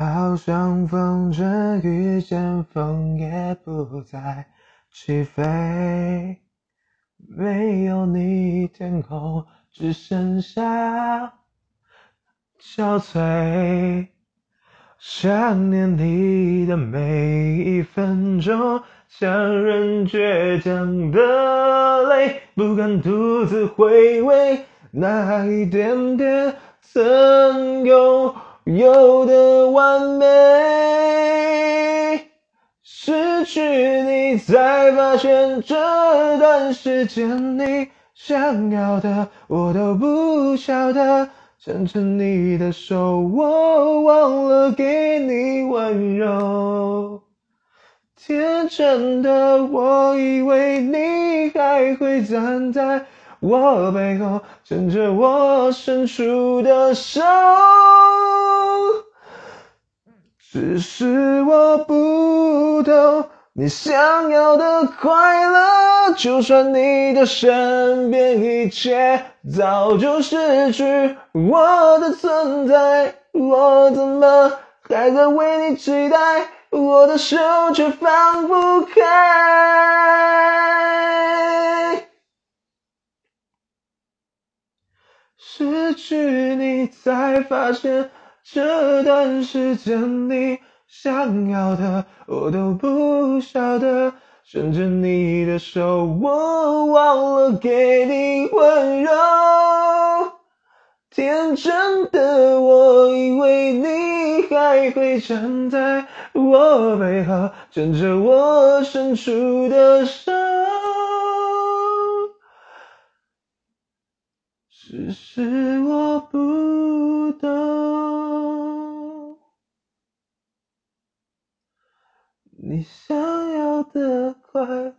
好像风筝遇见风也不再起飞，没有你天空只剩下憔悴。想念你的每一分钟，像人倔强的泪，不敢独自回味那一点点曾有有的完美。失去你，才发现这段时间你想要的我都不晓得。牵着你的手，我忘了给你温柔。天真的我以为你还会站在我背后，牵着我伸出的手。只是我不懂。你想要的快乐，就算你的身边一切早就失去我的存在，我怎么还在。为你期待？我的手却放不开。失去你，才发现这段时间你。想要的我都不晓得，牵着你的手，我忘了给你温柔。天真的我以为你还会站在我背后，牵着我伸出的手，只是我不懂。你想要的快乐。